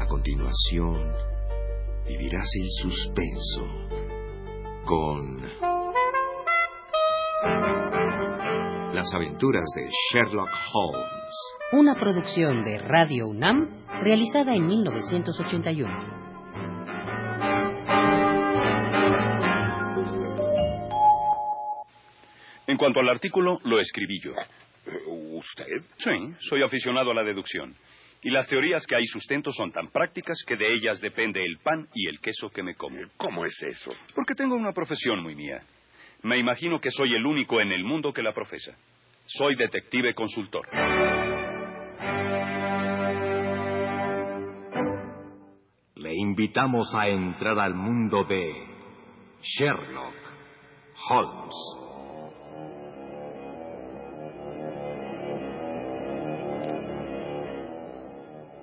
A continuación, vivirás el suspenso con las aventuras de Sherlock Holmes. Una producción de Radio UNAM realizada en 1981. En cuanto al artículo, lo escribí yo. ¿Usted? Sí, soy aficionado a la deducción. Y las teorías que hay sustento son tan prácticas que de ellas depende el pan y el queso que me como. ¿Cómo es eso? Porque tengo una profesión muy mía. Me imagino que soy el único en el mundo que la profesa. Soy detective consultor. Le invitamos a entrar al mundo de Sherlock Holmes.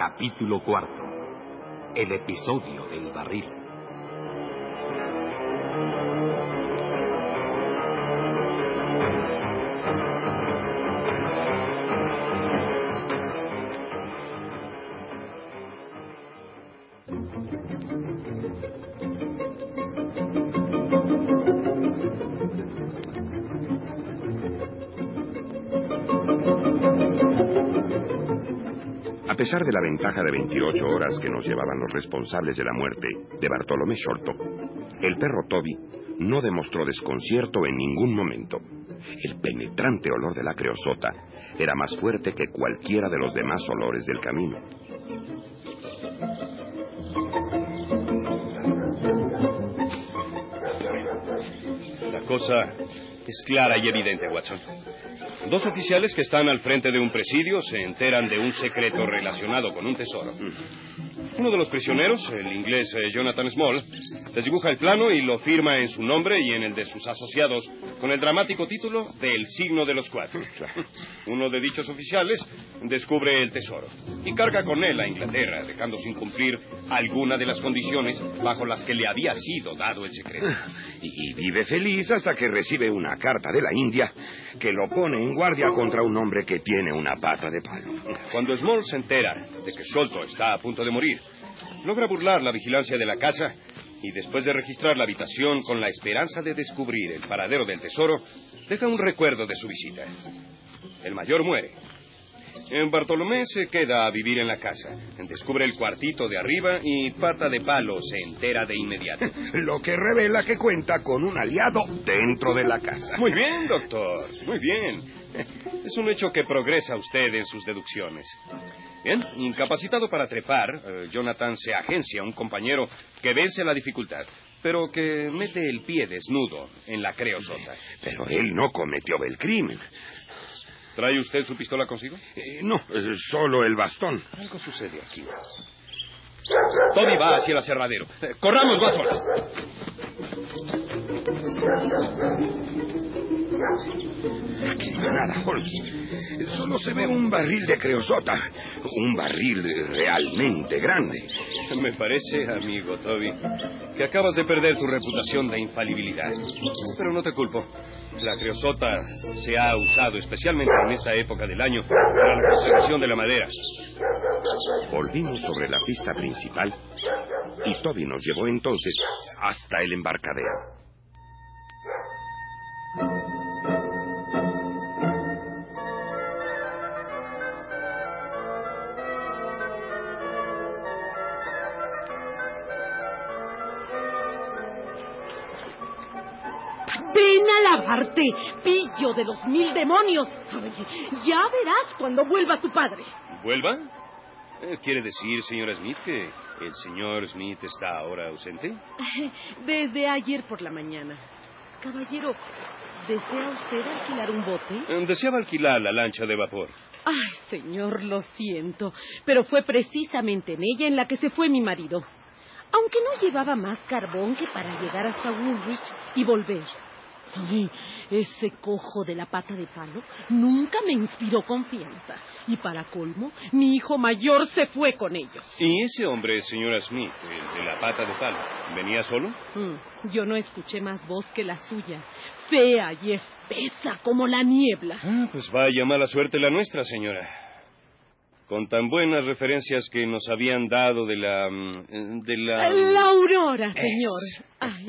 Capítulo cuarto. El episodio del barril. Pesar de la ventaja de 28 horas que nos llevaban los responsables de la muerte de Bartolomé Shorto, el perro Toby no demostró desconcierto en ningún momento. El penetrante olor de la creosota era más fuerte que cualquiera de los demás olores del camino. La cosa es clara y evidente, Watson. Dos oficiales que están al frente de un presidio se enteran de un secreto relacionado con un tesoro. Uno de los prisioneros, el inglés eh, Jonathan Small, les dibuja el plano y lo firma en su nombre y en el de sus asociados con el dramático título de El signo de los cuatro. Uno de dichos oficiales descubre el tesoro y carga con él a Inglaterra, dejando sin cumplir alguna de las condiciones bajo las que le había sido dado el secreto. Y vive feliz hasta que recibe una carta de la India que lo pone en guardia contra un hombre que tiene una pata de palo. Cuando Small se entera de que Sholto está a punto de morir, logra burlar la vigilancia de la casa y después de registrar la habitación con la esperanza de descubrir el paradero del tesoro, deja un recuerdo de su visita. El mayor muere. En Bartolomé se queda a vivir en la casa. Descubre el cuartito de arriba y pata de palo se entera de inmediato. Lo que revela que cuenta con un aliado dentro de la casa. Muy bien, doctor. Muy bien. Es un hecho que progresa usted en sus deducciones. Bien, incapacitado para trepar, eh, Jonathan se agencia a un compañero que vence la dificultad, pero que mete el pie desnudo en la creosota. Pero él no cometió el crimen. ¿Trae usted su pistola consigo? Eh, no, eh, solo el bastón. Algo sucede aquí. Toby va hacia el aserradero. Eh, ¡Corramos, Watson! Aquí no hay nada, Holmes. Solo se ve un barril de creosota. Un barril realmente grande. Me parece, amigo Toby, que acabas de perder tu reputación de infalibilidad. Pero no te culpo. La creosota se ha usado especialmente en esta época del año para la conservación de la madera. Volvimos sobre la pista principal y Toby nos llevó entonces hasta el embarcadero. Pillo de los mil demonios. Ya verás cuando vuelva tu padre. ¿Vuelva? Eh, ¿Quiere decir, señora Smith, que el señor Smith está ahora ausente? Desde ayer por la mañana. Caballero, ¿Desea usted alquilar un bote? Eh, Deseaba alquilar la lancha de vapor. Ay, señor, lo siento, pero fue precisamente en ella en la que se fue mi marido. Aunque no llevaba más carbón que para llegar hasta Woolwich y volver. Ay, ese cojo de la pata de palo nunca me inspiró confianza. Y para colmo, mi hijo mayor se fue con ellos. ¿Y ese hombre, señora Smith, el de la pata de palo, venía solo? Mm, yo no escuché más voz que la suya, fea y espesa como la niebla. Ah, pues vaya mala suerte la nuestra, señora. Con tan buenas referencias que nos habían dado de la... mm, de la... La aurora, señor. Es. Ay,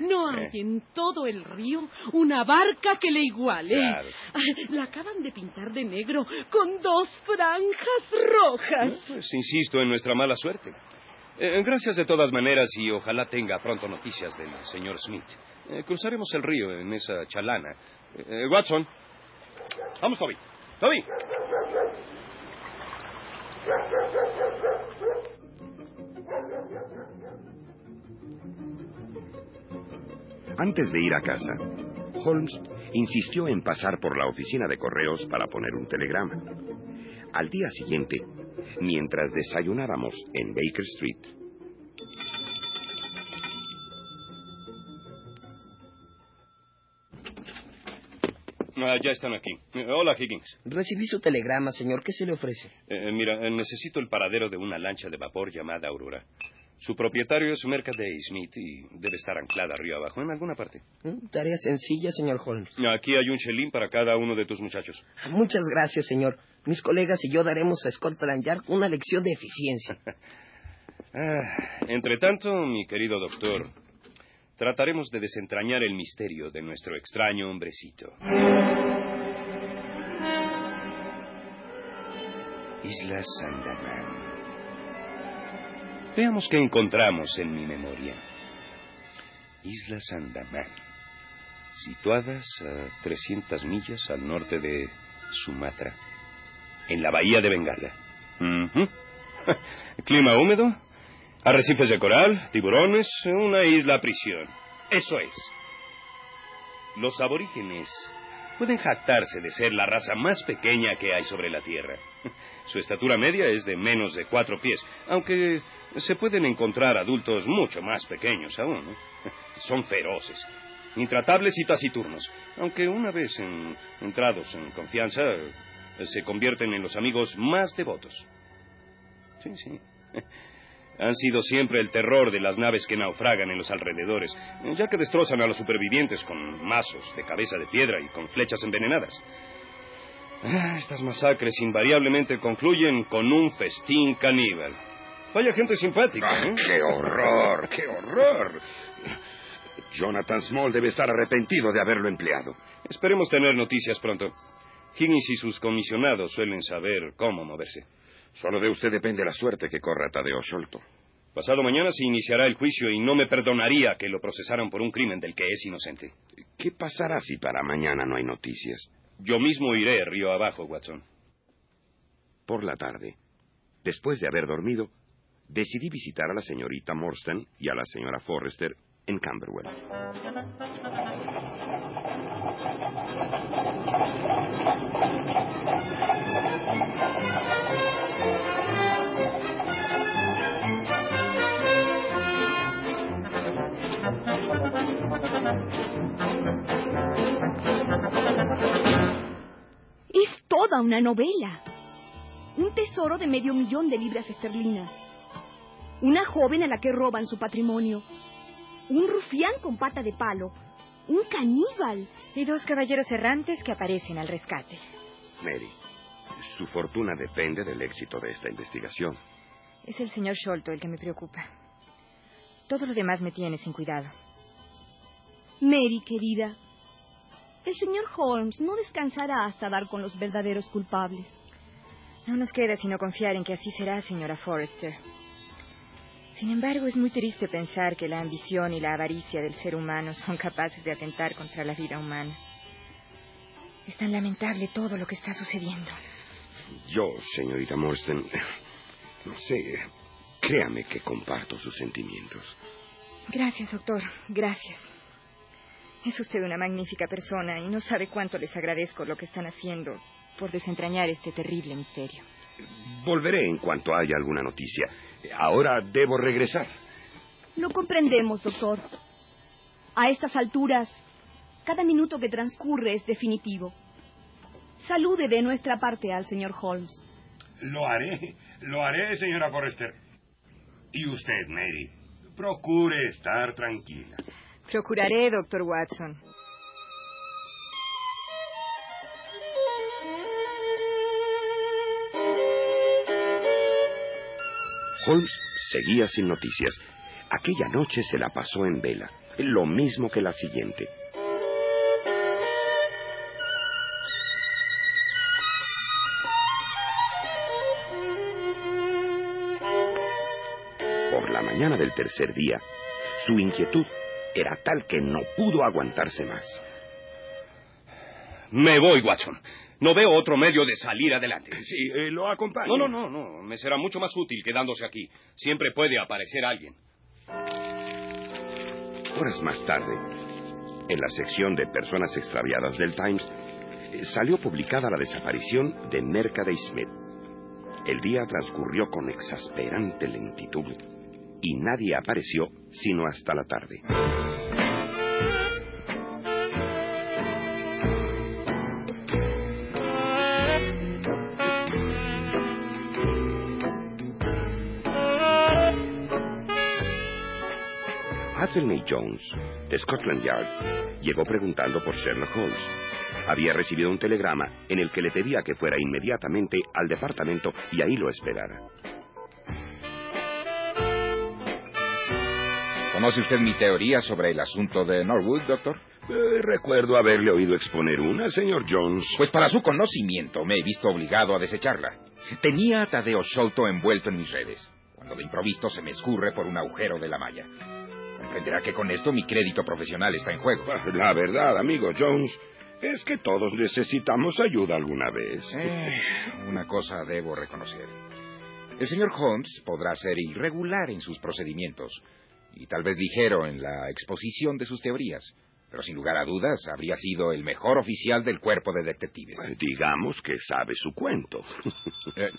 no hay en todo el río una barca que le iguale. Claro. Ay, la acaban de pintar de negro con dos franjas rojas. Pues insisto en nuestra mala suerte. Eh, gracias de todas maneras y ojalá tenga pronto noticias del señor Smith. Eh, cruzaremos el río en esa chalana. Eh, eh, Watson. Vamos, Toby. Toby. Antes de ir a casa, Holmes insistió en pasar por la oficina de correos para poner un telegrama. Al día siguiente, mientras desayunábamos en Baker Street, Ah, ya están aquí. Eh, hola, Higgins. Recibí su telegrama, señor. ¿Qué se le ofrece? Eh, mira, eh, necesito el paradero de una lancha de vapor llamada Aurora. Su propietario es Mercaday Smith y debe estar anclada río abajo en alguna parte. ¿Mm? Tarea sencilla, señor Holmes. Aquí hay un chelín para cada uno de tus muchachos. Muchas gracias, señor. Mis colegas y yo daremos a Scotland Yard una lección de eficiencia. Ah, entre tanto, mi querido doctor, trataremos de desentrañar el misterio de nuestro extraño hombrecito. Islas Andaman. Veamos qué encontramos en mi memoria. Islas Andaman, situadas a 300 millas al norte de Sumatra, en la bahía de Bengala. Clima húmedo, arrecifes de coral, tiburones, una isla prisión. Eso es. Los aborígenes pueden jactarse de ser la raza más pequeña que hay sobre la Tierra. Su estatura media es de menos de cuatro pies, aunque se pueden encontrar adultos mucho más pequeños aún. Son feroces, intratables y taciturnos, aunque una vez en- entrados en confianza se convierten en los amigos más devotos. Sí, sí. Han sido siempre el terror de las naves que naufragan en los alrededores, ya que destrozan a los supervivientes con mazos de cabeza de piedra y con flechas envenenadas. Ah, Estas masacres invariablemente concluyen con un festín caníbal. Vaya gente simpática, ¡Ah, ¿eh? ¡Qué horror! ¡Qué horror! Jonathan Small debe estar arrepentido de haberlo empleado. Esperemos tener noticias pronto. Higgins y sus comisionados suelen saber cómo moverse. Solo de usted depende la suerte que corra Tadeo Sholto. Pasado mañana se iniciará el juicio y no me perdonaría que lo procesaran por un crimen del que es inocente. ¿Qué pasará si para mañana no hay noticias? Yo mismo iré río abajo, Watson. Por la tarde, después de haber dormido, decidí visitar a la señorita Morstan y a la señora Forrester en Camberwell. una novela. Un tesoro de medio millón de libras esterlinas. Una joven a la que roban su patrimonio. Un rufián con pata de palo. Un caníbal. Y dos caballeros errantes que aparecen al rescate. Mary, su fortuna depende del éxito de esta investigación. Es el señor Sholto el que me preocupa. Todo lo demás me tiene sin cuidado. Mary, querida. El señor Holmes no descansará hasta dar con los verdaderos culpables. No nos queda sino confiar en que así será, señora Forrester. Sin embargo, es muy triste pensar que la ambición y la avaricia del ser humano son capaces de atentar contra la vida humana. Es tan lamentable todo lo que está sucediendo. Yo, señorita Morstan, no sé, créame que comparto sus sentimientos. Gracias, doctor. Gracias. Es usted una magnífica persona y no sabe cuánto les agradezco lo que están haciendo por desentrañar este terrible misterio. Volveré en cuanto haya alguna noticia. Ahora debo regresar. Lo comprendemos, doctor. A estas alturas, cada minuto que transcurre es definitivo. Salude de nuestra parte al señor Holmes. Lo haré, lo haré, señora Forrester. Y usted, Mary, procure estar tranquila. Procuraré, doctor Watson. Holmes seguía sin noticias. Aquella noche se la pasó en vela, lo mismo que la siguiente. Por la mañana del tercer día, su inquietud era tal que no pudo aguantarse más. Me voy, Watson. No veo otro medio de salir adelante. Sí, eh, lo acompaño. No, no, no, no. Me será mucho más útil quedándose aquí. Siempre puede aparecer alguien. Horas más tarde, en la sección de personas extraviadas del Times, eh, salió publicada la desaparición de Mercaday Smith. El día transcurrió con exasperante lentitud y nadie apareció sino hasta la tarde. Athelney Jones, de Scotland Yard, llegó preguntando por Sherlock Holmes. Había recibido un telegrama en el que le pedía que fuera inmediatamente al departamento y ahí lo esperara. ¿Conoce usted mi teoría sobre el asunto de Norwood, doctor? Eh, recuerdo haberle oído exponer una, señor Jones. Pues para su conocimiento me he visto obligado a desecharla. Tenía a Tadeo Sholto envuelto en mis redes, cuando de improviso se me escurre por un agujero de la malla. Comprenderá que con esto mi crédito profesional está en juego. La verdad, amigo Jones, es que todos necesitamos ayuda alguna vez. Eh, una cosa debo reconocer. El señor Holmes podrá ser irregular en sus procedimientos y tal vez ligero en la exposición de sus teorías, pero sin lugar a dudas habría sido el mejor oficial del cuerpo de detectives. Eh, digamos que sabe su cuento. Eh,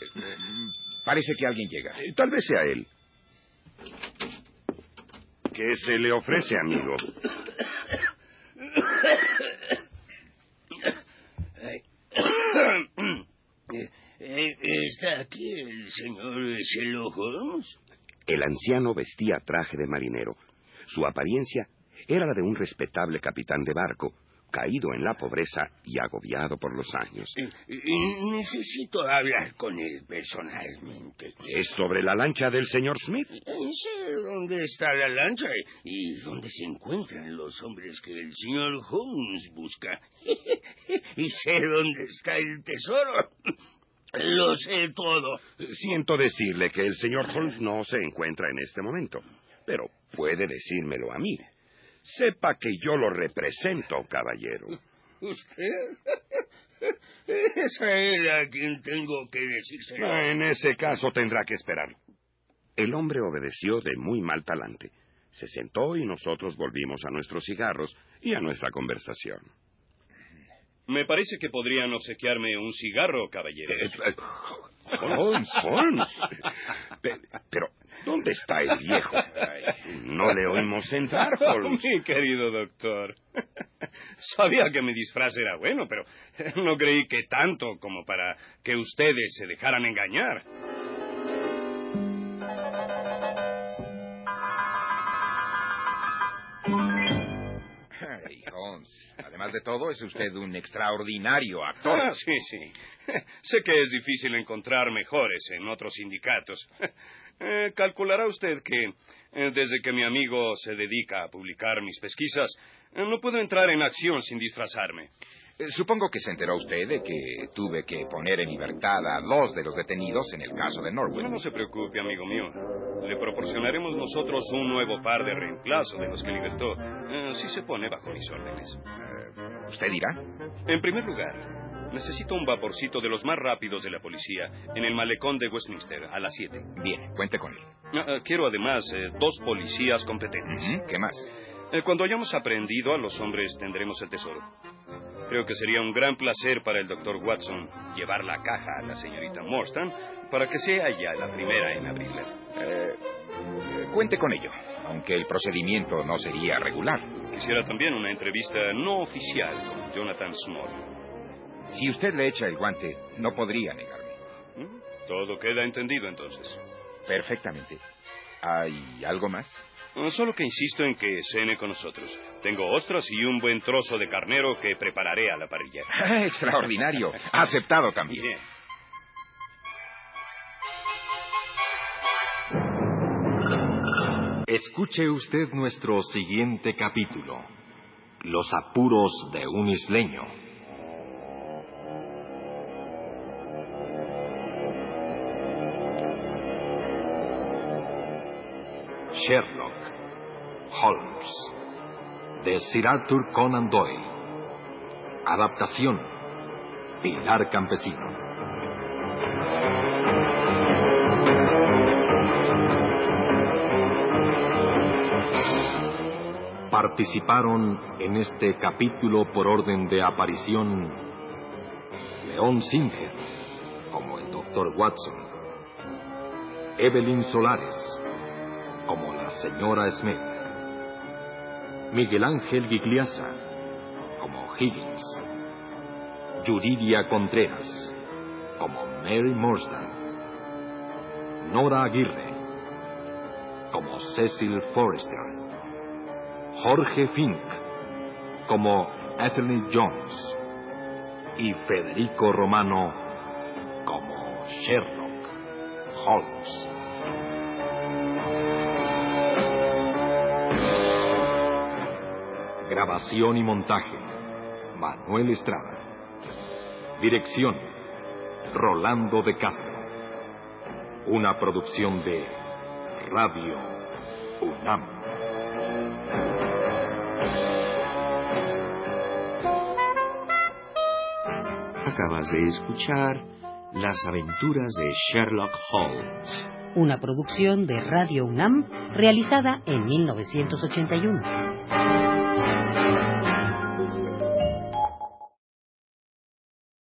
parece que alguien llega. tal vez sea él. ¿Qué se le ofrece, amigo? ¿Está aquí el señor Sherlock Holmes? El anciano vestía traje de marinero. Su apariencia era la de un respetable capitán de barco, caído en la pobreza y agobiado por los años. necesito hablar con él personalmente. ¿Es sobre la lancha del señor Smith? Sé dónde está la lancha y dónde se encuentran los hombres que el señor Holmes busca. y sé dónde está el tesoro. Lo sé todo. Siento decirle que el señor Holmes no se encuentra en este momento, pero puede decírmelo a mí. Sepa que yo lo represento, caballero. ¿Usted? Es a él a quien tengo que decírselo. En ese caso tendrá que esperar. El hombre obedeció de muy mal talante. Se sentó y nosotros volvimos a nuestros cigarros y a nuestra conversación. Me parece que podrían obsequiarme un cigarro, caballero. Eh, eh, Holmes, Holmes. Pero, ¿dónde está el viejo? No le oímos entrar, Holmes. Mi querido doctor. Sabía que mi disfraz era bueno, pero no creí que tanto como para que ustedes se dejaran engañar. Además de todo, es usted un extraordinario actor. Ah, sí, sí. Sé que es difícil encontrar mejores en otros sindicatos. Eh, calculará usted que eh, desde que mi amigo se dedica a publicar mis pesquisas, eh, no puedo entrar en acción sin disfrazarme. Eh, Supongo que se enteró usted de que tuve que poner en libertad a dos de los detenidos en el caso de Norwood. No, no se preocupe, amigo mío. Le proporcionaremos nosotros un nuevo par de reemplazo de los que libertó, eh, si se pone bajo mis órdenes. Eh, ¿Usted dirá? En primer lugar, necesito un vaporcito de los más rápidos de la policía en el malecón de Westminster a las 7. Bien, cuente con él. Ah, ah, quiero además dos policías competentes. ¿Qué más? Cuando hayamos aprendido, a los hombres tendremos el tesoro. Creo que sería un gran placer para el doctor Watson llevar la caja a la señorita Morstan para que sea ella la primera en abrirla. Eh, cuente con ello, aunque el procedimiento no sería regular. Quisiera también una entrevista no oficial con Jonathan Small. Si usted le echa el guante, no podría negarme. ¿Mm? Todo queda entendido entonces. Perfectamente. ¿Hay algo más? Ah, Solo que insisto en que cene con nosotros. Tengo ostras y un buen trozo de carnero que prepararé a la parrilla. Extraordinario. Aceptado también. Bien. Escuche usted nuestro siguiente capítulo. Los apuros de un isleño. Sherlock Holmes de Sir Arthur Conan Doyle. Adaptación Pilar Campesino. Participaron en este capítulo por orden de aparición León Singer como el Dr. Watson, Evelyn Solares la señora Smith, Miguel Ángel Gigliasa como Higgins, Yuridia Contreras como Mary Morstan, Nora Aguirre como Cecil Forrester, Jorge Fink como Ethel Jones y Federico Romano como Sherlock Holmes. Grabación y montaje Manuel Estrada. Dirección Rolando de Castro. Una producción de Radio UNAM. Acabas de escuchar Las aventuras de Sherlock Holmes. Una producción de Radio UNAM realizada en 1981.